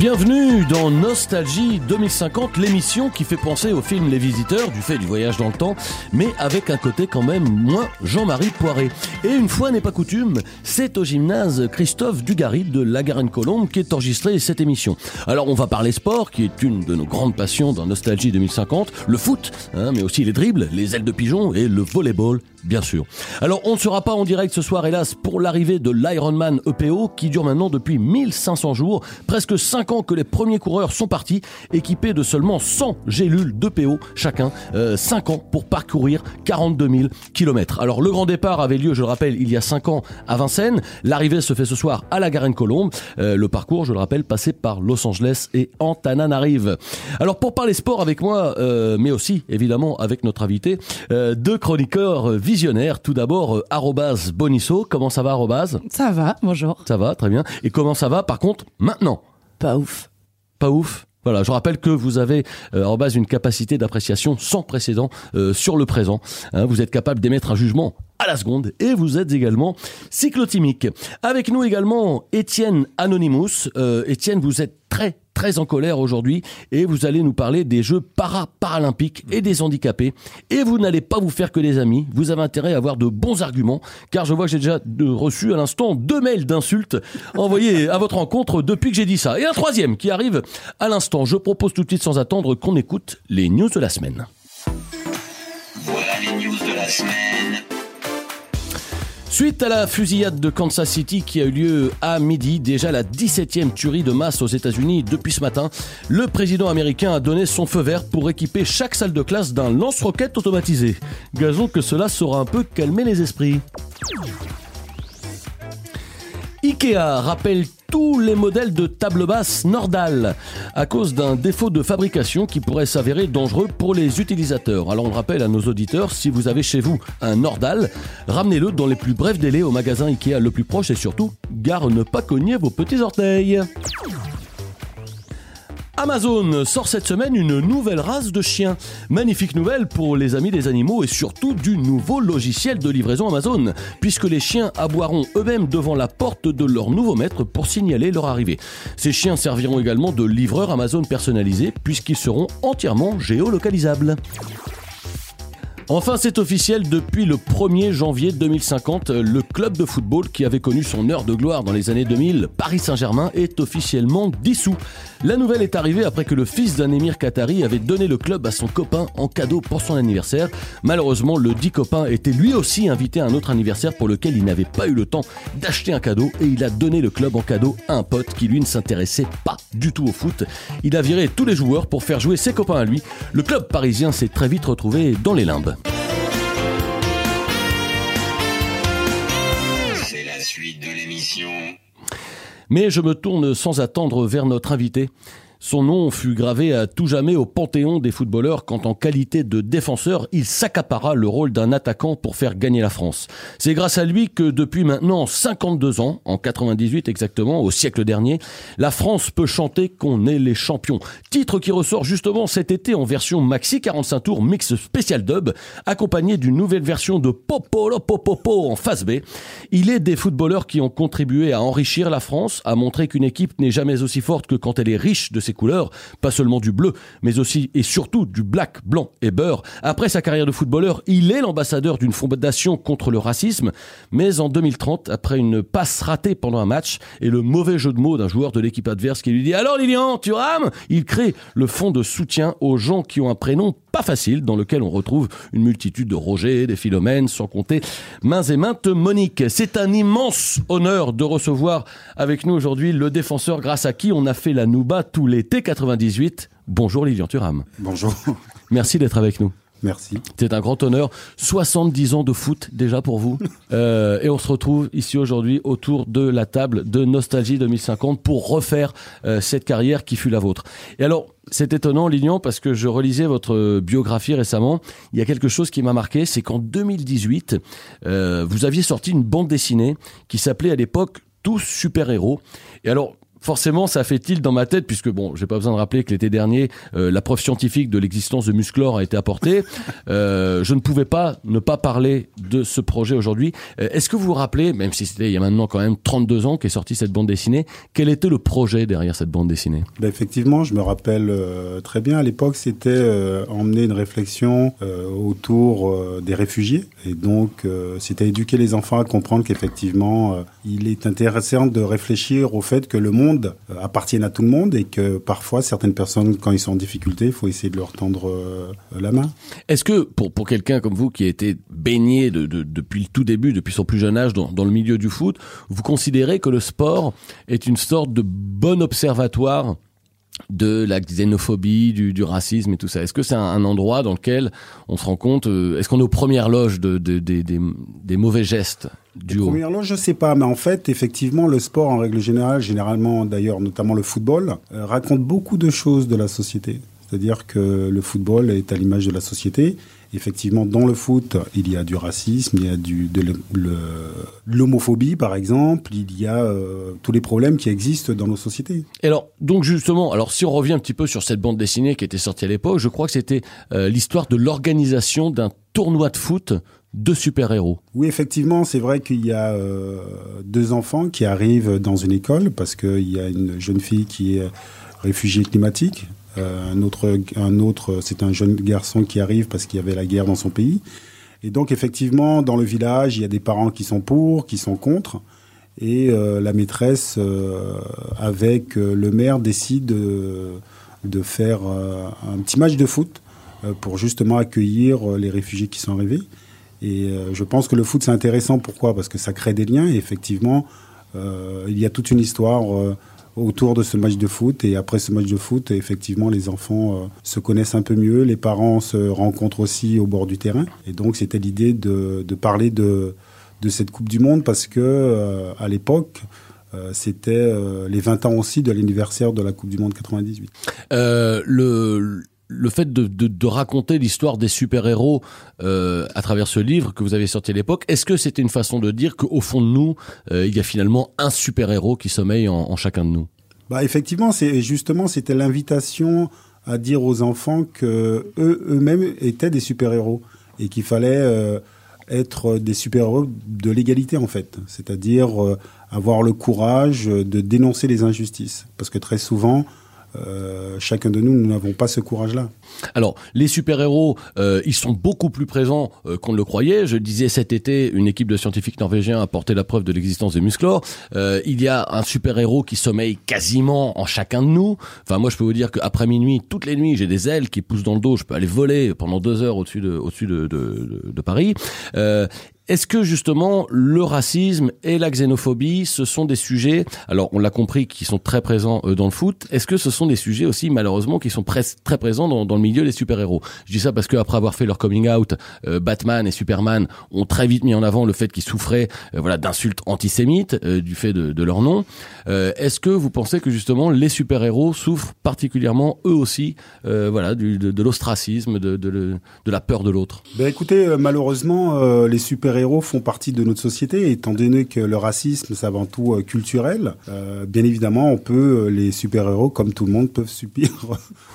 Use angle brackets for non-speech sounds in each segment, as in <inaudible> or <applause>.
Bienvenue dans Nostalgie 2050, l'émission qui fait penser au film Les Visiteurs, du fait du voyage dans le temps, mais avec un côté quand même moins Jean-Marie Poiré. Et une fois n'est pas coutume, c'est au gymnase Christophe Dugarry de la Garenne-Colombe qui est enregistré cette émission. Alors on va parler sport, qui est une de nos grandes passions dans Nostalgie 2050, le foot, hein, mais aussi les dribbles, les ailes de pigeon et le volleyball bien sûr. Alors on ne sera pas en direct ce soir hélas pour l'arrivée de l'Ironman EPO qui dure maintenant depuis 1500 jours, presque 5 ans que les premiers coureurs sont partis, équipés de seulement 100 gélules d'EPO chacun, euh, 5 ans pour parcourir 42 000 km. Alors le grand départ avait lieu, je le rappelle, il y a 5 ans à Vincennes, l'arrivée se fait ce soir à la Garenne-Colombe, Euh, le parcours, je le rappelle, passé par Los Angeles et Antananarive. Alors pour parler sport avec moi, euh, mais aussi évidemment avec notre invité, euh, deux chroniqueurs visionnaires. Tout d'abord, euh, arrobase Bonisso. Comment ça va, arrobase Ça va, bonjour. Ça va, très bien. Et comment ça va, par contre, maintenant Pas ouf. Pas ouf voilà, je rappelle que vous avez euh, en base une capacité d'appréciation sans précédent euh, sur le présent. Hein, vous êtes capable d'émettre un jugement à la seconde et vous êtes également cyclotimique. Avec nous également Étienne Anonymous. Euh, Étienne, vous êtes très très en colère aujourd'hui et vous allez nous parler des Jeux para-paralympiques et des handicapés. Et vous n'allez pas vous faire que des amis, vous avez intérêt à avoir de bons arguments car je vois que j'ai déjà reçu à l'instant deux mails d'insultes envoyés à votre rencontre depuis que j'ai dit ça. Et un troisième qui arrive à l'instant. Je propose tout de suite sans attendre qu'on écoute les news de la semaine. Les news de la semaine. Suite à la fusillade de Kansas City qui a eu lieu à midi, déjà la 17e tuerie de masse aux États-Unis depuis ce matin, le président américain a donné son feu vert pour équiper chaque salle de classe d'un lance-roquette automatisé. Gazons que cela saura un peu calmer les esprits. Ikea rappelle tous les modèles de table basse Nordal à cause d'un défaut de fabrication qui pourrait s'avérer dangereux pour les utilisateurs. Alors on le rappelle à nos auditeurs, si vous avez chez vous un Nordal, ramenez-le dans les plus brefs délais au magasin Ikea le plus proche et surtout, gare ne pas cogner vos petits orteils. Amazon sort cette semaine une nouvelle race de chiens. Magnifique nouvelle pour les amis des animaux et surtout du nouveau logiciel de livraison Amazon, puisque les chiens aboieront eux-mêmes devant la porte de leur nouveau maître pour signaler leur arrivée. Ces chiens serviront également de livreurs Amazon personnalisés, puisqu'ils seront entièrement géolocalisables. Enfin, c'est officiel, depuis le 1er janvier 2050, le club de football qui avait connu son heure de gloire dans les années 2000, Paris Saint-Germain, est officiellement dissous. La nouvelle est arrivée après que le fils d'un émir qatari avait donné le club à son copain en cadeau pour son anniversaire. Malheureusement, le dit copain était lui aussi invité à un autre anniversaire pour lequel il n'avait pas eu le temps d'acheter un cadeau et il a donné le club en cadeau à un pote qui lui ne s'intéressait pas du tout au foot. Il a viré tous les joueurs pour faire jouer ses copains à lui. Le club parisien s'est très vite retrouvé dans les limbes. C'est la suite de l'émission. Mais je me tourne sans attendre vers notre invité. Son nom fut gravé à tout jamais au panthéon des footballeurs quand en qualité de défenseur, il s'accapara le rôle d'un attaquant pour faire gagner la France. C'est grâce à lui que depuis maintenant 52 ans, en 98 exactement, au siècle dernier, la France peut chanter qu'on est les champions. Titre qui ressort justement cet été en version maxi 45 tours mix spécial dub, accompagné d'une nouvelle version de Popolo Popopo en face B. Il est des footballeurs qui ont contribué à enrichir la France, à montrer qu'une équipe n'est jamais aussi forte que quand elle est riche de ses couleurs, pas seulement du bleu, mais aussi et surtout du black, blanc et beurre. Après sa carrière de footballeur, il est l'ambassadeur d'une fondation contre le racisme, mais en 2030, après une passe ratée pendant un match et le mauvais jeu de mots d'un joueur de l'équipe adverse qui lui dit Alors Lilian, tu rames? Il crée le fonds de soutien aux gens qui ont un prénom pas facile, dans lequel on retrouve une multitude de Roger, des Philomènes, sans compter mains et maintes Monique. C'est un immense honneur de recevoir avec nous aujourd'hui le défenseur grâce à qui on a fait la Nouba tout l'été 98. Bonjour Lilian Thuram. Bonjour. <laughs> Merci d'être avec nous. Merci. C'est un grand honneur. 70 ans de foot déjà pour vous. <laughs> Euh, et on se retrouve ici aujourd'hui autour de la table de Nostalgie 2050 pour refaire euh, cette carrière qui fut la vôtre. Et alors, c'est étonnant, Lignan, parce que je relisais votre biographie récemment. Il y a quelque chose qui m'a marqué, c'est qu'en 2018, euh, vous aviez sorti une bande dessinée qui s'appelait à l'époque Tous super-héros. Et alors, forcément, ça fait tilt dans ma tête, puisque bon, j'ai pas besoin de rappeler que l'été dernier, euh, la preuve scientifique de l'existence de Musclor a été apportée. <laughs> Euh, je ne pouvais pas ne pas parler de ce projet aujourd'hui. Euh, Est-ce que vous vous rappelez, même si c'était il y a maintenant quand même 32 ans qu'est sortie cette bande dessinée, quel était le projet derrière cette bande dessinée? Ben, effectivement, je me rappelle très bien. À l'époque, c'était emmener une réflexion autour des réfugiés. Et donc, c'était éduquer les enfants à comprendre qu'effectivement, il est intéressant de réfléchir au fait que le monde euh, appartienne à tout le monde et que parfois, certaines personnes, quand ils sont en difficulté, il faut essayer de leur tendre euh, la main. Est-ce que pour, pour quelqu'un comme vous qui a été baigné de, de- depuis le tout début, depuis son plus jeune âge dans, dans le milieu du foot, vous considérez que le sport est une sorte de bon observatoire de la xénophobie, du, du racisme et tout ça Est-ce que c'est un, un endroit dans lequel on se rend compte, euh, est-ce qu'on est aux premières loges de, de- des- mauvais gestes du haut Première loge, je sais pas, mais en fait, effectivement, le sport en règle générale, généralement d'ailleurs, notamment le football, euh, raconte beaucoup de choses de la société. C'est-à-dire que le football est à l'image de la société. Effectivement, dans le foot, il y a du racisme, il y a du, de l'homophobie, par exemple, il y a euh, tous les problèmes qui existent dans nos sociétés. Et alors, donc justement, alors si on revient un petit peu sur cette bande dessinée qui était sortie à l'époque, je crois que c'était euh, l'histoire de l'organisation d'un tournoi de foot de super-héros. Oui, effectivement, c'est vrai qu'il y a euh, deux enfants qui arrivent dans une école parce qu'il y a une jeune fille qui est réfugiée climatique. Euh, un autre, un autre c'est un jeune garçon qui arrive parce qu'il y avait la guerre dans son pays. Et donc, effectivement, dans le village, il y a des parents qui sont pour, qui sont contre. Et euh, la maîtresse, euh, avec le maire, décide de, faire un petit match de foot pour justement accueillir les réfugiés qui sont arrivés. Et je pense que le foot, c'est intéressant. Pourquoi? Parce que ça crée des liens. Et effectivement, il y a toute une histoire autour de ce match de foot. Et après ce match de foot, effectivement, les enfants euh, se connaissent un peu mieux. Les parents se rencontrent aussi au bord du terrain. Et donc, c'était l'idée de, de parler de, de cette Coupe du Monde parce que euh, à l'époque, euh, c'était les 20 ans aussi de l'anniversaire de la Coupe du Monde 98. Euh, le, le fait de, de, de raconter l'histoire des super-héros euh, à travers ce livre que vous avez sorti à l'époque, est-ce que c'était une façon de dire qu'au fond de nous, euh, il y a finalement un super-héros qui sommeille en, en chacun de nous? Bah effectivement, c'est justement c'était l'invitation à dire aux enfants que eux eux-mêmes étaient des super-héros et qu'il fallait euh, être des super-héros de l'égalité en fait, c'est-à-dire euh, avoir le courage de dénoncer les injustices. Parce que très souvent euh, chacun de nous, nous n'avons pas ce courage-là. Alors, les super-héros, euh, ils sont beaucoup plus présents euh, qu'on ne le croyait. Je disais cet été, une équipe de scientifiques norvégiens a porté la preuve de l'existence des musclores. Euh, il y a un super-héros qui sommeille quasiment en chacun de nous. Enfin, moi, je peux vous dire qu'après minuit, toutes les nuits, j'ai des ailes qui poussent dans le dos. Je peux aller voler pendant deux heures au-dessus de, au-dessus de, de, de, de Paris. Est-ce que justement le racisme et la xénophobie, ce sont des sujets, alors on l'a compris, qui sont très présents euh, dans le foot. Est-ce que ce sont des sujets aussi malheureusement qui sont très présents dans, le milieu des super-héros? Je dis ça parce que après avoir fait leur coming out, euh, Batman et Superman ont très vite mis en avant le fait qu'ils souffraient, euh, voilà, d'insultes antisémites euh, du fait de, de leur nom. Est-ce que vous pensez que justement les super-héros souffrent particulièrement eux aussi, voilà, de, de l'ostracisme, de, la peur de l'autre? Ben écoutez, malheureusement, les super-héros font partie de notre société, étant donné que le racisme, c'est avant tout euh, culturel. Euh, bien évidemment, on peut, euh, les super-héros, comme tout le monde, peuvent subir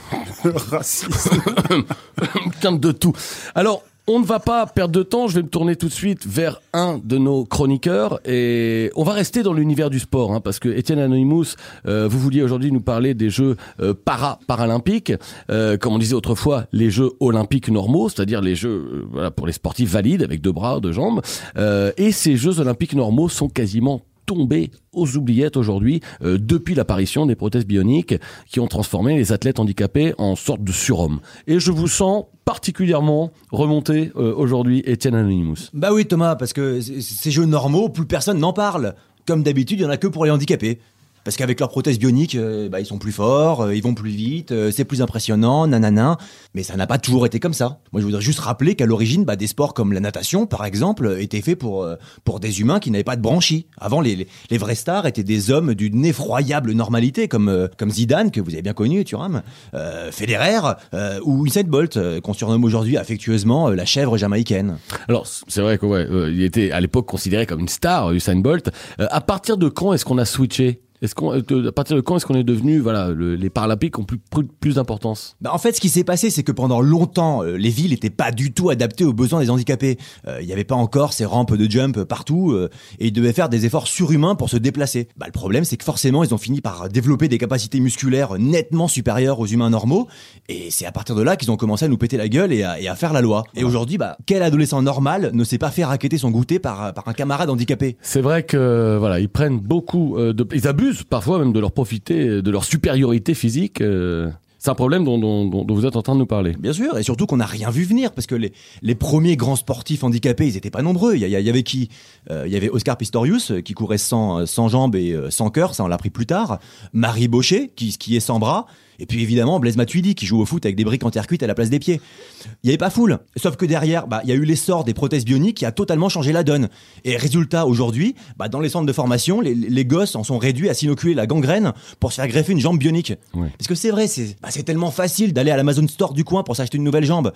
<laughs> le racisme. <coughs> Quinte de tout. Alors, on ne va pas perdre de temps, je vais me tourner tout de suite vers un de nos chroniqueurs et on va rester dans l'univers du sport hein, parce que Étienne Anonymous, euh, vous vouliez aujourd'hui nous parler des Jeux euh, para-paralympiques, euh, comme on disait autrefois, les Jeux olympiques normaux, c'est-à-dire les Jeux euh, pour les sportifs valides avec deux bras, deux jambes. Et ces Jeux olympiques normaux sont quasiment tombés aux oubliettes aujourd'hui euh, depuis l'apparition des prothèses bioniques qui ont transformé les athlètes handicapés en sorte de surhommes. Et je vous sens particulièrement remonté euh, aujourd'hui, Étienne Anonymous. Bah oui Thomas, parce que ces jeux normaux, plus personne n'en parle. Comme d'habitude, il y en a que pour les handicapés. Parce qu'avec leurs prothèses bioniques, euh, bah, ils sont plus forts, euh, ils vont plus vite, euh, c'est plus impressionnant, nanana. Mais ça n'a pas toujours été comme ça. Moi, je voudrais juste rappeler qu'à l'origine, bah, des sports comme la natation, par exemple, étaient faits pour euh, pour des humains qui n'avaient pas de branchies. Avant, les, les, les vrais stars étaient des hommes d'une effroyable normalité, comme euh, comme Zidane que vous avez bien connu, Thuram, euh, Federer euh, ou Usain Bolt, euh, qu'on surnomme aujourd'hui affectueusement euh, la chèvre jamaïcaine. Alors c'est vrai que ouais, euh, il était à l'époque considéré comme une star, Usain Bolt. Euh, à partir de quand est-ce qu'on a switché? Est-ce qu'on, euh, à partir de quand est-ce qu'on est devenu, voilà, le- les Paralympiques ont plus plus, d'importance? Bah, en fait, ce qui s'est passé, c'est que pendant longtemps, euh, les villes n'étaient pas du tout adaptées aux besoins des handicapés. Euh, Il n'y avait pas encore ces rampes de jump partout, euh, et ils devaient faire des efforts surhumains pour se déplacer. Bah, le problème, c'est que forcément, ils ont fini par développer des capacités musculaires nettement supérieures aux humains normaux, et c'est à partir de là qu'ils ont commencé à nous péter la gueule et à, et à faire la loi. Et aujourd'hui, bah, quel adolescent normal ne s'est pas fait raqueter son goûter par, par un camarade handicapé? C'est vrai que voilà, ils prennent beaucoup, de, ils abusent parfois même de leur profiter, de leur supériorité physique. euh, c'est un problème dont, vous êtes en train de nous parler. Bien sûr, et surtout qu'on n'a rien vu venir, parce que les, premiers grands sportifs handicapés, ils étaient pas nombreux. Il y, avait qui Euh, Il y avait Oscar Pistorius, euh, qui courait sans, jambes et sans cœur, ça on l'a appris plus tard. Marie Baucher, qui skiait sans bras. Et puis évidemment Blaise Matuidi, qui joue au foot avec des briques en terre cuite à la place des pieds. Il n'y avait pas foule. Sauf que derrière, bah, il y a eu l'essor des prothèses bioniques qui a totalement changé la donne. Et résultat, aujourd'hui, bah, dans les centres de formation, les, les gosses en sont réduits à s'inoculer la gangrène pour se faire greffer une jambe bionique. Parce que c'est vrai, c'est bah, tellement facile d'aller à l'Amazon Store du coin pour s'acheter une nouvelle jambe.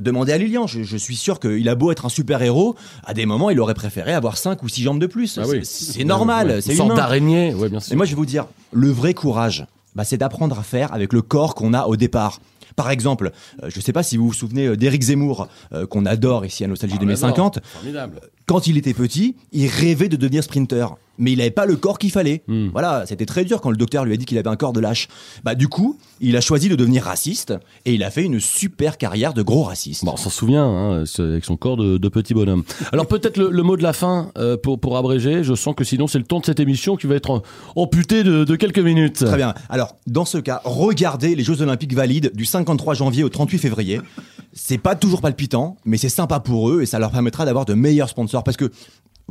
Demandez à Lilian, je, je suis sûr qu'il a beau être un super-héros, à des moments il aurait préféré avoir 5 ou 6 jambes de plus. Ah. C'est normal, Ouais, c'est Une sorte humain. d'araignée, ouais, bien sûr. Et moi, je vais vous dire, le vrai courage, bah, c'est d'apprendre à faire avec le corps qu'on a au départ. Par exemple, euh, je sais pas si vous vous souvenez euh, d'Éric Zemmour, euh, qu'on adore ici à Nostalgie Ah, 2050. Formidable. Quand il était petit, il rêvait de devenir sprinter. Mais il n'avait pas le corps qu'il fallait. Hmm. Voilà, c'était très dur quand le docteur lui a dit qu'il avait un corps de lâche. Bah, du coup, il a choisi de devenir raciste et il a fait une super carrière de gros raciste. Bon, on s'en souvient, hein, avec son corps de, de petit bonhomme. Alors peut-être le, le mot de la fin euh, pour, pour abréger. Je sens que sinon c'est le temps de cette émission qui va être amputé de, de quelques minutes. Très bien. Alors, dans ce cas, regardez les Jeux Olympiques valides du 53 janvier au 38 février. C'est pas toujours palpitant, mais c'est sympa pour eux et ça leur permettra d'avoir de meilleurs sponsors. Parce que,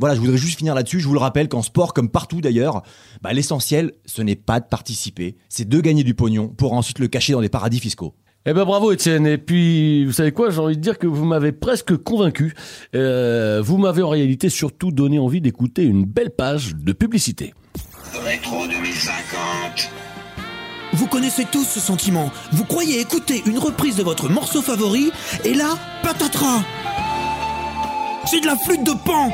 voilà, je voudrais juste finir là-dessus. Je vous le rappelle qu'en sport, comme partout d'ailleurs, bah, l'essentiel, ce n'est pas de participer, c'est de gagner du pognon pour ensuite le cacher dans des paradis fiscaux. Eh ben bravo Étienne. Et puis vous savez quoi, j'ai envie de dire que vous m'avez presque convaincu. Euh, vous m'avez en réalité surtout donné envie d'écouter une belle page de publicité. Rétro 2050. Vous connaissez tous ce sentiment. Vous croyez écouter une reprise de votre morceau favori, et là, patatras C'est de la flûte de pan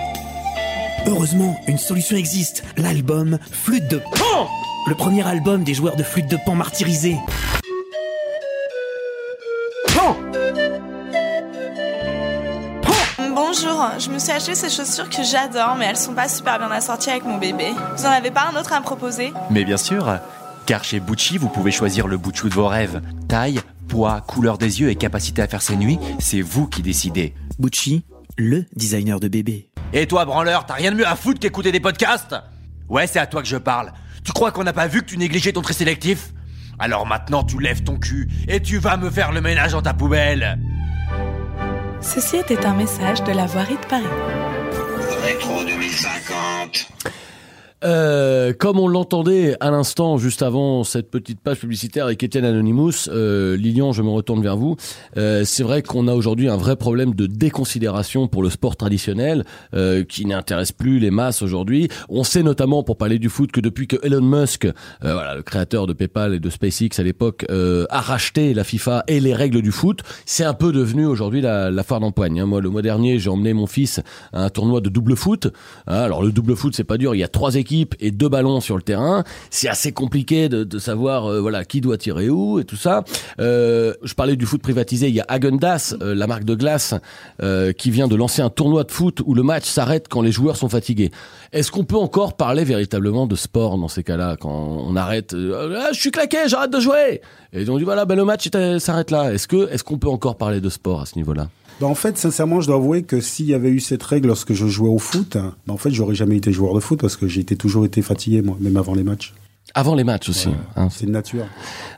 Heureusement, une solution existe. L'album Flûte de Pan Le premier album des joueurs de flûte de pan martyrisés. Bonjour, je me suis acheté ces chaussures que j'adore, mais elles sont pas super bien assorties avec mon bébé. Vous en avez pas un autre à me proposer? Mais bien sûr, car chez Bucci, vous pouvez choisir le bout de vos rêves. Taille, poids, couleur des yeux et capacité à faire ses nuits, c'est vous qui décidez. Gucci, le designer de bébé. Et toi, branleur, t'as rien de mieux à foutre qu'écouter des podcasts Ouais, c'est à toi que je parle. Tu crois qu'on n'a pas vu que tu négligeais ton tri sélectif Alors maintenant, tu lèves ton cul et tu vas me faire le ménage dans ta poubelle. Ceci était un message de la voirie de Paris. Rétro 2050. Euh, comme on l'entendait à l'instant, juste avant cette petite page publicitaire avec Étienne Anonymous, euh, Lilian, je me retourne vers vous. Euh, c'est vrai qu'on a aujourd'hui un vrai problème de déconsidération pour le sport traditionnel euh, qui n'intéresse plus les masses aujourd'hui. On sait notamment, pour parler du foot, que depuis que Elon Musk, euh, voilà, le créateur de PayPal et de SpaceX à l'époque, euh, a racheté la FIFA et les règles du foot, c'est un peu devenu aujourd'hui la, la foire d'empoigne. hein. Moi, le mois dernier, j'ai emmené mon fils à un tournoi de double foot. Hein, alors le double foot, c'est pas dur. Il y a trois équipes et deux ballons sur le terrain. C'est assez compliqué de, savoir euh, voilà qui doit tirer où et tout ça. Euh, je parlais du foot privatisé. Il y a Häagen-Dazs, euh, la marque de glace, qui vient de lancer un tournoi de foot où le match s'arrête quand les joueurs sont fatigués. Est-ce qu'on peut encore parler véritablement de sport dans ces cas-là quand on arrête Ah, Je suis claqué, j'arrête de jouer. Et on dit voilà, ben le match s'arrête là. Est-ce que est-ce qu'on peut encore parler de sport à ce niveau-là? Bah, en fait, sincèrement, je dois avouer que s'il y avait eu cette règle lorsque je jouais au foot, bah, en fait, j'aurais jamais été joueur de foot parce que j'ai toujours été fatigué, moi, même avant les matchs. Avant les matchs aussi. hein, C'est de nature.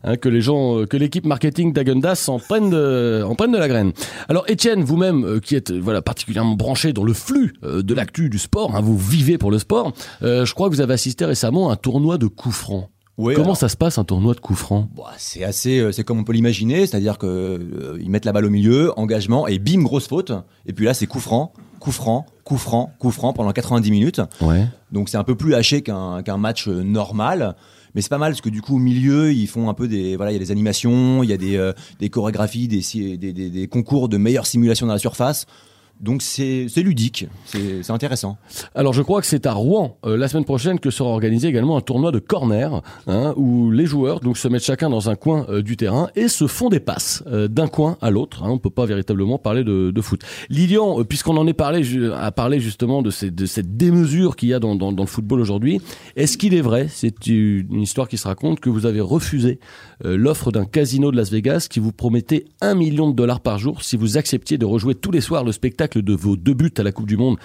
hein, que les gens, euh, que l'équipe marketing d'Agendas en prennent de, en prennent de la graine. Alors Étienne, vous-même, euh, qui êtes euh, voilà particulièrement branché dans le flux euh, de l'actu du sport, hein, vous vivez pour le sport. euh, je crois que vous avez assisté récemment à un tournoi de coups francs. Ouais, Comment alors- ça se passe un tournoi de coups francs? Bah, c'est assez, euh, c'est comme on peut l'imaginer, c'est-à-dire que euh, ils mettent la balle au milieu, engagement et bim grosse faute. Et puis là c'est coup franc, coup franc, coup franc, coup franc pendant 90 minutes. Ouais. Donc c'est un peu plus haché qu'un match euh, normal. Mais c'est pas mal parce que du coup au milieu ils font un peu des voilà il y a des animations, il y a des, euh, des chorégraphies, des, si- des, des, des concours de meilleure simulation dans la surface. Donc c'est ludique, c'est intéressant. Alors je crois que c'est à Rouen euh, la semaine prochaine que sera organisé également un tournoi de corner hein, où les joueurs donc se mettent chacun dans un coin euh, du terrain et se font des passes euh, d'un coin à l'autre. Hein, on peut pas véritablement parler de, foot. Lilian, puisqu'on en est parlé, a parlé justement de, cette démesure qu'il y a dans, le football aujourd'hui, est-ce qu'il est vrai, c'est une histoire qui se raconte, que vous avez refusé l'offre d'un casino de Las Vegas qui vous promettait un million de dollars par jour si vous acceptiez de rejouer tous les soirs le spectacle de vos deux buts à la Coupe du Monde,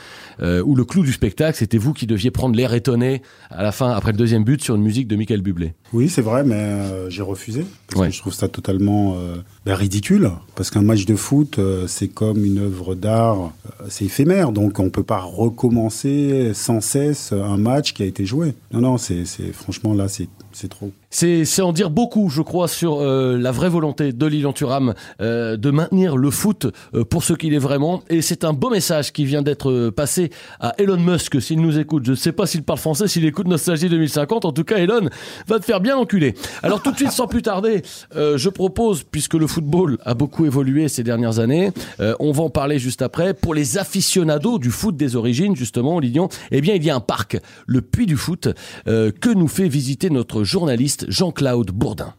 euh, où le clou du spectacle, c'était vous qui deviez prendre l'air étonné à la fin, après le deuxième but, sur une musique de Michael Bublé. Oui, c'est vrai, mais euh, j'ai refusé parce Ouais. que je trouve ça totalement euh, ben, ridicule. Parce qu'un match de foot, c'est comme une œuvre d'art, c'est éphémère, donc on peut pas recommencer sans cesse un match qui a été joué. Non, non, c'est- franchement là, c'est c'est trop. C'est en dire beaucoup, je crois, sur euh, la vraie volonté de Lilian Thuram euh, de maintenir le foot euh, pour ce qu'il est vraiment. Et c'est un beau message qui vient d'être passé à Elon Musk, s'il nous écoute. Je ne sais pas s'il parle français, s'il écoute Nostalgie 2050. En tout cas, Elon va te faire bien enculer. Alors tout de suite, sans plus tarder, je propose, puisque le football a beaucoup évolué ces dernières années, on va en parler juste après. Pour les aficionados du foot des origines, justement, Lilian, eh bien, il y a un parc, le Puy du Foot, que nous fait visiter notre journaliste Jean-Claude Bourdin.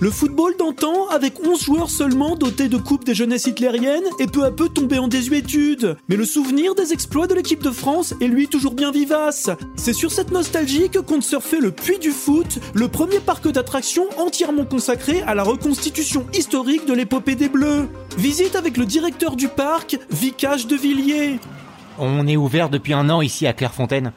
Le football d'antan, avec 11 joueurs seulement dotés de coupes des jeunesses hitlériennes, est peu à peu tombé en désuétude. Mais le souvenir des exploits de l'équipe de France est lui toujours bien vivace. C'est sur cette nostalgie que compte surfer le Puy du Foot, le premier parc d'attractions entièrement consacré à la reconstitution historique de l'épopée des Bleus. Visite avec le directeur du parc, Vicage de Villiers. On est ouvert depuis un an ici à Clairefontaine.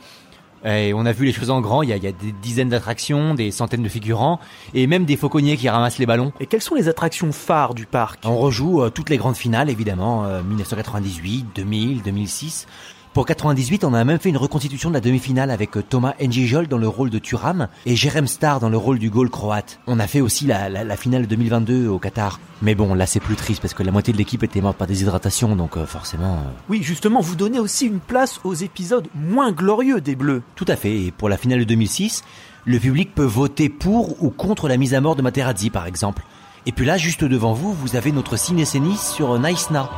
Et on a vu les choses en grand, il y a, il y a des dizaines d'attractions, des centaines de figurants, et même des fauconniers qui ramassent les ballons. Et quelles sont les attractions phares du parc? On rejoue euh, toutes les grandes finales, évidemment, euh, 1998, 2000, 2006. Pour 98, on a même fait une reconstitution de la demi-finale avec euh, Thomas Njijol dans le rôle de Thuram et Jerem Star dans le rôle du goal croate. On a fait aussi la, la, la finale 2022 au Qatar. Mais bon, là c'est plus triste parce que la moitié de l'équipe était morte par déshydratation, donc euh, forcément... euh, Oui, justement, vous donnez aussi une place aux épisodes moins glorieux des Bleus. Tout à fait. Et pour la finale de 2006, le public peut voter pour ou contre la mise à mort de Materazzi, par exemple. Et puis là, juste devant vous, vous avez notre ciné-scéniste sur Naïsna.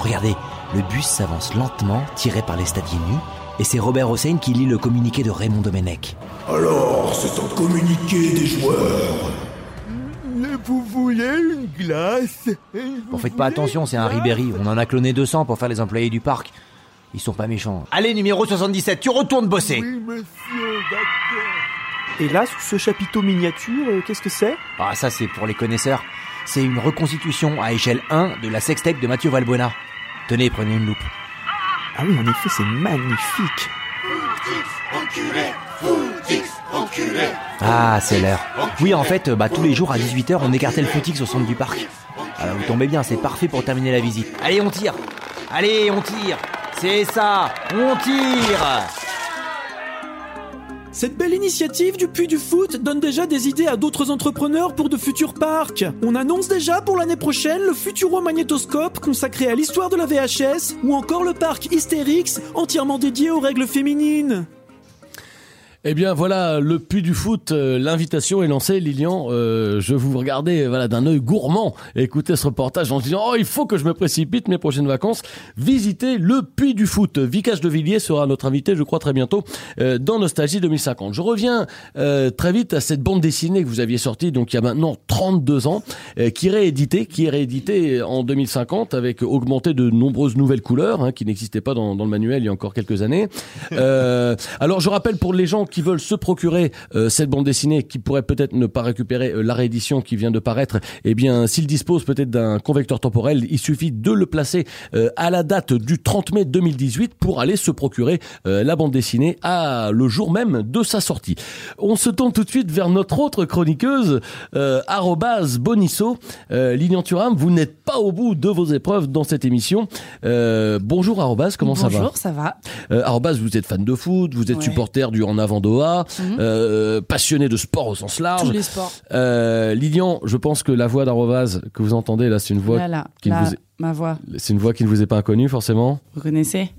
Regardez, le bus s'avance lentement, tiré par les stadiers nus, et c'est Robert Hossein qui lit le communiqué de Raymond Domenech. Alors, c'est un communiqué des joueurs. Vous voulez une glace? Bon, faites pas attention, c'est un Ribéry. On en a cloné 200 pour faire les employés du parc. Ils sont pas méchants. Allez, numéro 77, tu retournes bosser monsieur, d'accord. Et là, sous ce chapiteau miniature, euh, qu'est-ce que c'est? Ah, ça, c'est pour les connaisseurs. C'est une reconstitution à échelle 1 de la sextape de Mathieu Valbuena. Tenez, prenez une loupe. Ah oui, en effet, c'est magnifique. Ah, c'est l'heure. Oui, en fait, bah, tous les jours à 18h, on écartait le footix au centre du parc. Alors, vous tombez bien, c'est parfait pour terminer la visite. Allez, on tire Allez, on tire C'est ça On tire Cette belle initiative du Puy du Foot donne déjà des idées à d'autres entrepreneurs pour de futurs parcs. On annonce déjà pour l'année prochaine le Futuro Magnétoscope consacré à l'histoire de la VHS ou encore le parc Hystérix entièrement dédié aux règles féminines. Eh bien voilà, le puits du foot, euh, l'invitation est lancée, Lilian. Euh, je vous regardais voilà d'un œil gourmand écouter ce reportage en disant oh il faut que je me précipite mes prochaines vacances visiter le puits du foot. Vicage de Villiers sera notre invité, je crois très bientôt euh, dans Nostalgie 2050. Je reviens très vite à cette bande dessinée que vous aviez sortie donc il y a maintenant 32 ans, qui est rééditée, qui est rééditée en 2050 avec augmenté de nombreuses nouvelles couleurs hein, qui n'existaient pas dans, le manuel il y a encore quelques années. Alors je rappelle pour les gens qui veulent se procurer euh, cette bande dessinée, qui pourraient peut-être ne pas récupérer euh, la réédition qui vient de paraître, eh bien, s'ils disposent peut-être d'un convecteur temporel, il suffit de le placer euh, à la date du 30 mai 2018 pour aller se procurer la bande dessinée à le jour même de sa sortie. On se tourne tout de suite vers notre autre chroniqueuse, arrobase Bonisso. Lilian Thuram, vous n'êtes pas au bout de vos épreuves dans cette émission. Bonjour arrobase, comment ça va? Bonjour, ça va. euh, Arrobas, vous êtes fan de foot, vous êtes Ouais. supporter du En Avant Doha, Mhm. euh, passionné de sport au sens large. Tous les sports. Euh, Lilian, je pense que la voix d'Arrobas que vous entendez là, c'est une voix Là, là, qui là, vous est- ma voix. c'est une voix qui ne vous est pas inconnue forcément. Vous connaissez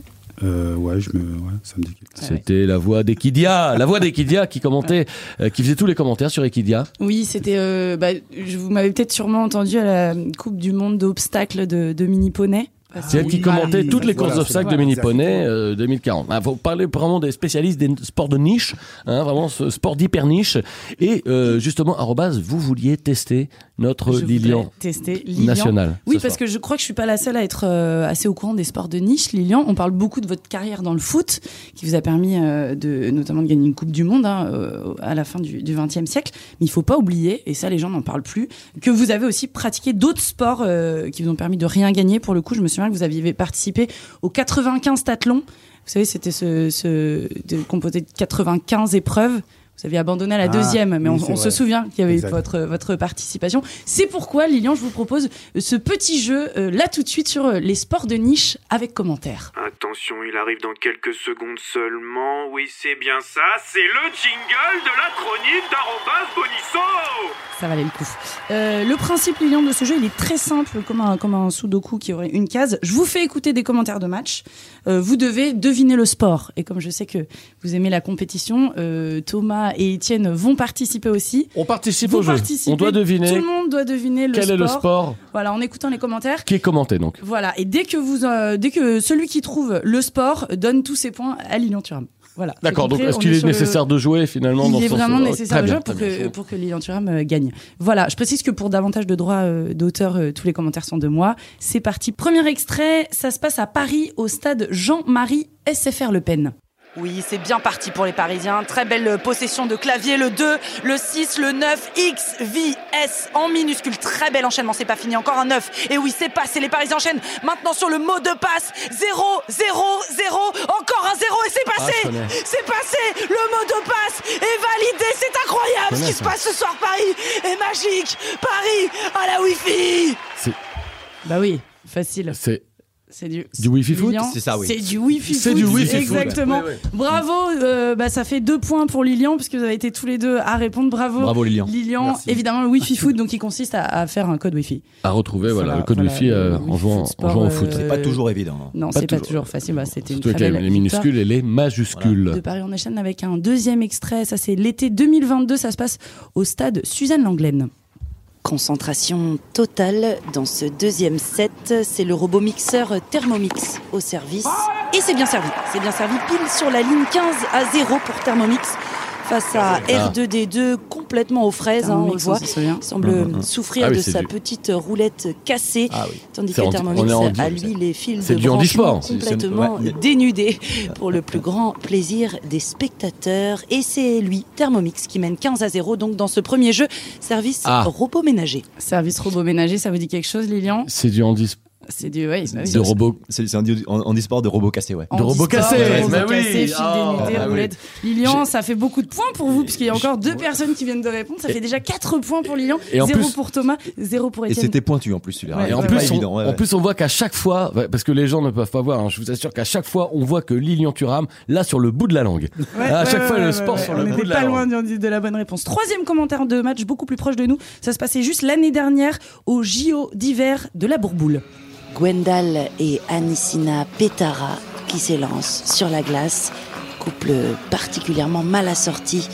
Euh, ouais, je me, ouais, ça me dit. C'était la voix d'Equidia, la voix d'Equidia qui commentait, euh, qui faisait tous les commentaires sur Equidia. Oui, c'était. euh, bah, je- vous m'avez peut-être sûrement entendu à la Coupe du Monde d'obstacles de, de mini poney. C'est elle qui commentait toutes les courses d'obstacles de mini poney euh, 2040. Il faut parler vraiment des spécialistes des sports de niche, hein, vraiment ce sport d'hyper niche. Et euh, justement, arrobase, vous vouliez tester notre Je Lilian tester Lilian. national. Oui, ce parce soir. que je crois que je suis pas la seule à être euh, assez au courant des sports de niche. Lilian, on parle beaucoup de votre carrière dans le foot, qui vous a permis euh, de, notamment de gagner une Coupe du Monde hein, euh, à la fin du XXe siècle. Mais il faut pas oublier, et ça les gens n'en parlent plus, que vous avez aussi pratiqué d'autres sports euh, qui vous ont permis de rien gagner. Pour le coup, je me souviens que vous aviez participé au 95 Tathlon. Vous savez, c'était ce, ce de, composé de 95 épreuves. Vous aviez abandonné à la Ah, deuxième, mais oui, on, se souvient qu'il y avait eu votre, votre participation. C'est pourquoi, Lilian, je vous propose ce petit jeu, euh, là tout de suite, sur euh, les sports de niche avec commentaires. Attention, il arrive dans quelques secondes seulement. Oui, c'est bien ça. C'est le jingle de la chronique d'Arrobas Bonisso. Ça valait le coup. Euh, le principe, Lilian, de ce jeu, il est très simple, comme un, comme un sudoku qui aurait une case. Je vous fais écouter des commentaires de match. Euh, vous devez deviner le sport. Et comme je sais que vous aimez la compétition, euh, Thomas et Étienne vont participer aussi. On participe Vous au jeu. On doit deviner Tout le monde doit deviner le quel sport. est le sport Voilà, en écoutant les commentaires. qui est commenté donc. Voilà, et dès que vous, euh, dès que celui qui trouve le sport donne tous ses points à Lilian Thuram. Voilà. D'accord, donc est-ce qu'il est le- nécessaire de jouer finalement Il dans est ce vraiment sens- nécessaire de jouer pour bien. que, pour que Lilian Thuram euh, gagne. Voilà, je précise que pour davantage de droits euh, d'auteur, euh, tous les commentaires sont de moi. C'est parti. Premier extrait, ça se passe à Paris, au stade Jean-Marie SFR Le Pen. Oui, c'est bien parti pour les Parisiens. Très belle possession de clavier. Le 2, le 6, le 9, X, V, S en minuscule. Très bel enchaînement. C'est pas fini. Encore un 9. Et oui, c'est passé. Les Parisiens enchaînent maintenant sur le mot de passe. 0, 0, 0. Encore un 0 et c'est Ah, passé. c'est passé. Le mot de passe est validé. C'est incroyable ce qui se passe ce soir. Paris est magique. Paris à la Wi-Fi. Bah oui, facile. C'est C'est du, Du Wi-Fi foot C'est ça, oui. C'est du Wi-Fi C'est foot. du Wi-Fi foot. Exactement. Bravo. euh, bah, ça fait deux points pour Lilian, puisque vous avez été tous les deux à répondre. Bravo. Bravo, Lilian. Lilian, Merci. évidemment, le Wi-Fi foot, donc qui consiste à, à faire un code Wi-Fi. à retrouver voilà, Voilà, le code voilà, Wi-Fi euh, en jouant, en jouant au foot. euh, C'est pas toujours évident. hein. Non, Pas c'est pas toujours. facile. Bah, C'était une très belle les victoire minuscules et les majuscules. de Paris on enchaîne avec un deuxième extrait. Ça, c'est l'été 2022. Ça se passe au stade Suzanne Langlaine. Concentration totale dans ce deuxième set. C'est le robot mixeur Thermomix au service. Et c'est bien servi. C'est bien servi pile sur la ligne 15 à 0 pour Thermomix. Face à R2D2 complètement aux fraises, hein, on le voit. Il semble Mhm, mhm. souffrir Ah oui, de sa du- petite roulette cassée. Ah oui. Tandis que Thermomix en- a lui les fils c'est de branchement complètement ouais. dénudés pour le plus grand plaisir des spectateurs. Et c'est lui, Thermomix, qui mène 15 à 0 donc dans ce premier jeu, service Ah. robot ménager. Service robot ménager, ça vous dit quelque chose Lilian? C'est du handisport C'est du... Ouais, bah oui. de robot. C'est c'est un en e-sport de robots cassés, ouais. De robot cassé, de robot mais oui. cassé, fil Ah, ah oui. roulette. Lilian, ça fait beaucoup de points pour vous, puisqu'il y a encore deux personnes qui viennent de répondre. Ça fait déjà 4 points pour Lilian, Et en 0 plus- pour Thomas, 0 pour Et Étienne. c'était pointu en plus celui-là. Ouais, Et en plus, pas on, évident. ouais, en ouais. plus, on voit qu'à chaque fois, parce que les gens ne peuvent pas voir, hein, je vous assure qu'à chaque fois, on voit que Lilian Thuram, là, sur le bout de la langue. Ouais, à chaque fois, le sport sur On le bout de la pas langue. loin de, de la bonne réponse. Troisième commentaire de match, beaucoup plus proche de nous. Ça se passait juste l'année dernière au JO d'hiver de la Bourboule. Gwendal et Anissina Petara qui s'élancent sur la glace. Couple particulièrement mal assorti.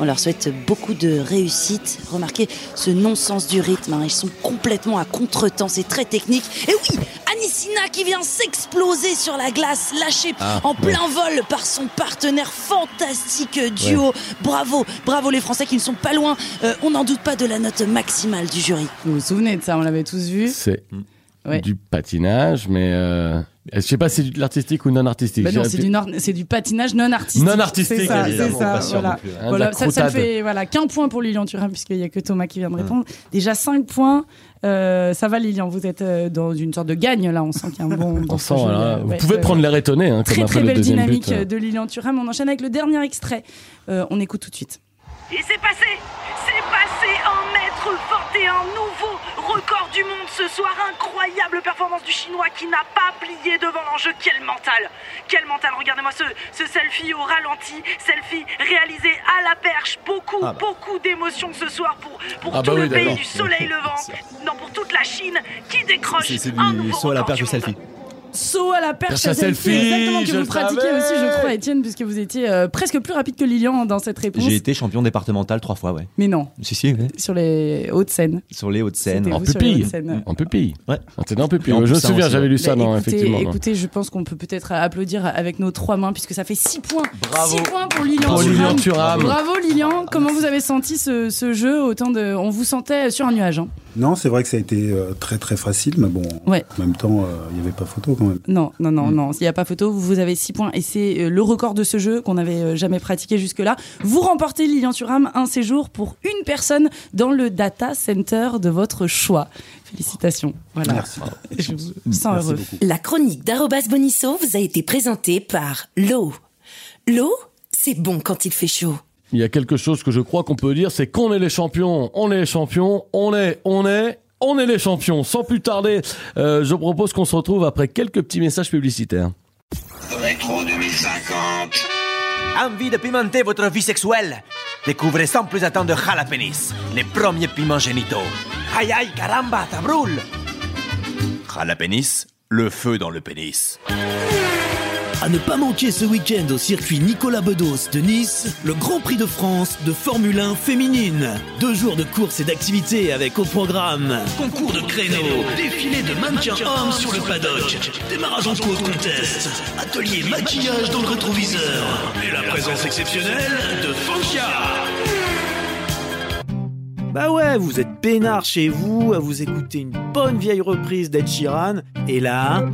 On leur souhaite beaucoup de réussite. Remarquez ce non-sens du rythme. hein. Ils sont complètement à contre-temps. C'est très technique. Et oui, Anissina qui vient s'exploser sur la glace, lâchée Ah, en ouais. plein vol par son partenaire fantastique duo. Bravo, bravo les Français qui ne sont pas loin. Euh, on n'en doute pas de la note maximale du jury. Vous vous souvenez de ça On l'avait tous vu. C'est Ouais. du patinage, mais euh, je sais pas si c'est de l'artistique ou non artistique. Bah non, c'est du, nor- c'est du patinage non artistique. Non artistique, C'est ça, c'est ça. voilà. plus, hein. Voilà, ça, ça ne croutade. fait voilà, qu'un point pour Lilian Thuram, puisqu'il n'y a que Thomas qui vient de répondre. Déjà 5 points. Euh, ça va, Lilian, vous êtes euh, dans une sorte de gagne, là. On sent qu'il y a un bon. <laughs> On sent, projet, voilà. Vous ouais, pouvez prendre l'air étonné, hein, Très, très le belle deuxième dynamique but. euh, de Lilian Thuram. On enchaîne avec le dernier extrait. Euh, on écoute tout de suite. Et c'est passé C'est passé 1 mètre 21, nouveau record du monde ce soir. Incroyable performance du Chinois qui n'a pas plié devant l'enjeu. Quel mental Quel mental Regardez-moi ce, ce selfie au ralenti, selfie réalisé à la perche. Beaucoup, Ah bah. beaucoup d'émotions ce soir pour, pour Ah tout bah le oui, pays du soleil levant. <laughs> Non, pour toute la Chine qui décroche C'est c'est un du nouveau saut à la perche du selfie. Saut à la perche Perche à selfie, selfie, exactement que je vous le pratiquez savais. aussi, je crois, Étienne, puisque vous étiez euh, presque plus rapide que Lilian dans cette réponse. J'ai été champion départemental trois fois, ouais. Mais non, Si, si, ouais. sur les Hauts-de-Seine. Sur les Hauts-de-Seine. En vous sur les pupille. En pupille. Ouais. Ah, pupille. Je me souviens, j'avais lu ça, Bah, non, écoutez, effectivement. écoutez, je pense qu'on peut peut-être applaudir avec nos trois mains puisque ça fait 6 points. Bravo. 6 points pour Lilian Pour Thuram. Lilian Thuram. Bravo Lilian. Comment vous avez senti ce, ce jeu Autant de, on vous sentait sur un nuage. hein. Non, c'est vrai que ça a été euh, très très facile, mais bon, Ouais. en même temps, euh, il n'y avait pas photo quand même. Non, non, non, Mm. non. S'il n'y a pas photo, vous, vous avez 6 points et c'est euh, le record de ce jeu qu'on n'avait euh, jamais pratiqué jusque-là. Vous remportez Lilian Thuram un séjour pour une personne dans le data center de votre choix. Félicitations. Voilà. Merci. <laughs> Je vous sens Merci heureux. beaucoup. La chronique d'Arobas Bonisso vous a été présentée par l'eau. L'eau, c'est bon quand il fait chaud. Il y a quelque chose que je crois qu'on peut dire, c'est qu'on est les champions, on est les champions, on est, on est, on est les champions. Sans plus tarder, euh, je propose qu'on se retrouve après quelques petits messages publicitaires. Rétro 2050. Envie de pimenter votre vie sexuelle? Découvrez sans plus attendre Jalapenis, les premiers piments génitaux. Aïe aïe, caramba, ça brûle Jalapenis, le feu dans le pénis. À ne pas manquer ce week-end au circuit Nicolas Bedos de Nice, le Grand Prix de France de Formule 1 féminine. Deux jours de courses et d'activités avec au programme. Concours de créneaux, défilé de mannequins hommes sur le paddock, démarrage en côte contest, atelier maquillage dans le rétroviseur. Et la présence exceptionnelle de Fanchia. Bah ouais, vous êtes peinard chez vous, à vous écouter une bonne vieille reprise d'Ed Sheeran, et là...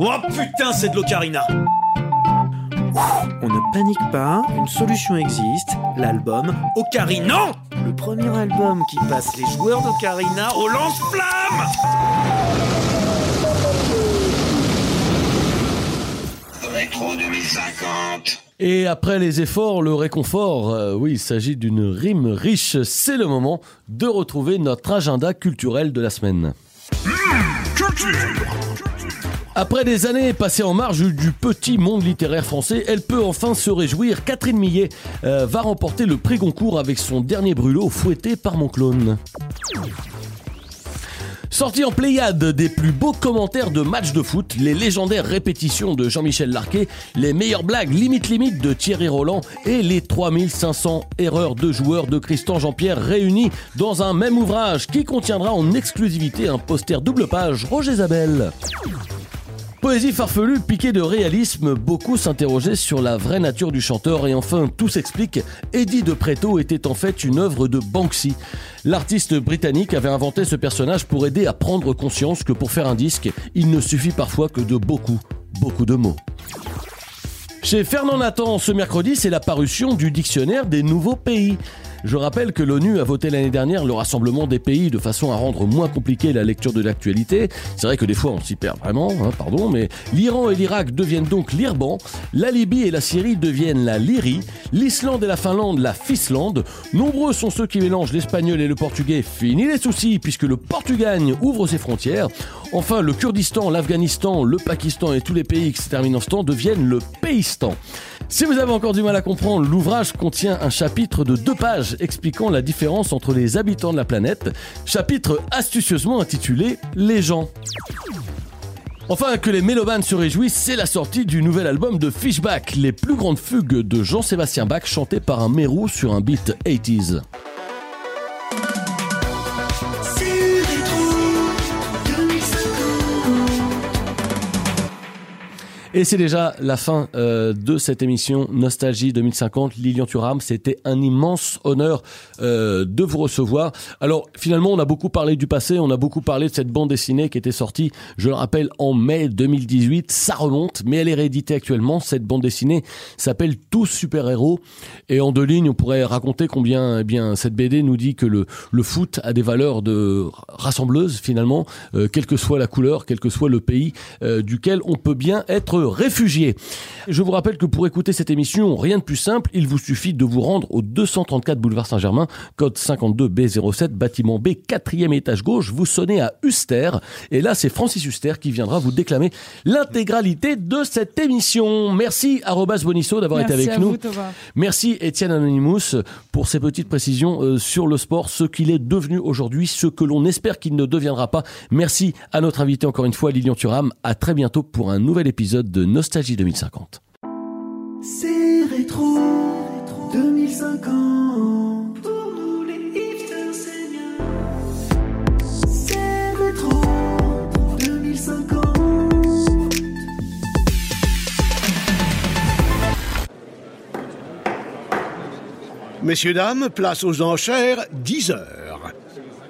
Oh putain, c'est de l'ocarina On ne panique pas, une solution existe, l'album Ocarina Non Le premier album qui passe les joueurs d'Ocarina au lance-flamme Rétro 2050. Et après les efforts, le réconfort, euh, oui, il s'agit d'une rime riche. C'est le moment de retrouver notre agenda culturel de la semaine. Après des années passées en marge du petit monde littéraire français, elle peut enfin se réjouir. Catherine Millet euh, va remporter le prix Goncourt avec son dernier brûlot fouetté par mon clone. Sorti en Pléiade des plus beaux commentaires de matchs de foot, les légendaires répétitions de Jean-Michel Larquet, les meilleures blagues limite limite de Thierry Roland et les 3500 erreurs de joueurs de Christian Jean-Pierre réunis dans un même ouvrage qui contiendra en exclusivité un poster double page Roger Isabelle. Poésie farfelue, piquée de réalisme, beaucoup s'interrogeaient sur la vraie nature du chanteur et enfin tout s'explique. Eddie de Preto était en fait une œuvre de Banksy. L'artiste britannique avait inventé ce personnage pour aider à prendre conscience que pour faire un disque, il ne suffit parfois que de beaucoup, beaucoup de mots. Chez Fernand Nathan, ce mercredi, c'est la parution du dictionnaire des nouveaux pays. Je rappelle que l'ONU a voté l'année dernière le rassemblement des pays de façon à rendre moins compliquée la lecture de l'actualité. C'est vrai que des fois on s'y perd vraiment, hein, pardon, mais l'Iran et l'Irak deviennent donc l'Irban, la Libye et la Syrie deviennent la Lyrie, l'Islande et la Finlande la Fislande. Nombreux sont ceux qui mélangent l'espagnol et le portugais. Fini les soucis puisque le Portugagne ouvre ses frontières. Enfin, le Kurdistan, l'Afghanistan, le Pakistan et tous les pays qui se terminent en stan deviennent le Pays-stan. Si vous avez encore du mal à comprendre, l'ouvrage contient un chapitre de deux pages expliquant la différence entre les habitants de la planète, chapitre astucieusement intitulé Les gens. Enfin, que les mélomanes se réjouissent, c'est la sortie du nouvel album de Fishback, les plus grandes fugues de Jean-Sébastien Bach chantées par un mérou sur un beat 80s. Et c'est déjà la fin euh, de cette émission Nostalgie 2050. Lilian Thuram, c'était un immense honneur euh, de vous recevoir. Alors finalement, on a beaucoup parlé du passé, on a beaucoup parlé de cette bande dessinée qui était sortie, je le rappelle, en mai 2018. Ça remonte, mais elle est rééditée actuellement. Cette bande dessinée s'appelle Tous super-héros. Et en deux lignes, on pourrait raconter combien eh bien cette BD nous dit que le, le foot a des valeurs de rassembleuse finalement, euh, quelle que soit la couleur, quel que soit le pays euh, duquel on peut bien être réfugié. Je vous rappelle que pour écouter cette émission, rien de plus simple, il vous suffit de vous rendre au 234 boulevard Saint-Germain, code 52B07, bâtiment B, quatrième étage gauche, vous sonnez à Huster, et là c'est Francis Huster qui viendra vous déclamer l'intégralité de cette émission. Merci Arobas Bonisso d'avoir été avec à nous. vous. Merci Étienne Anonymous pour ces petites précisions euh, sur le sport, ce qu'il est devenu aujourd'hui, ce que l'on espère qu'il ne deviendra pas. Merci à notre invité encore une fois, Lilian Thuram. À très bientôt pour un nouvel épisode de Nostalgie 2050. C'est rétro 2050 Pour nous les hipsters c'est bien C'est rétro 2050 Messieurs, dames, place aux enchères, 10 heures.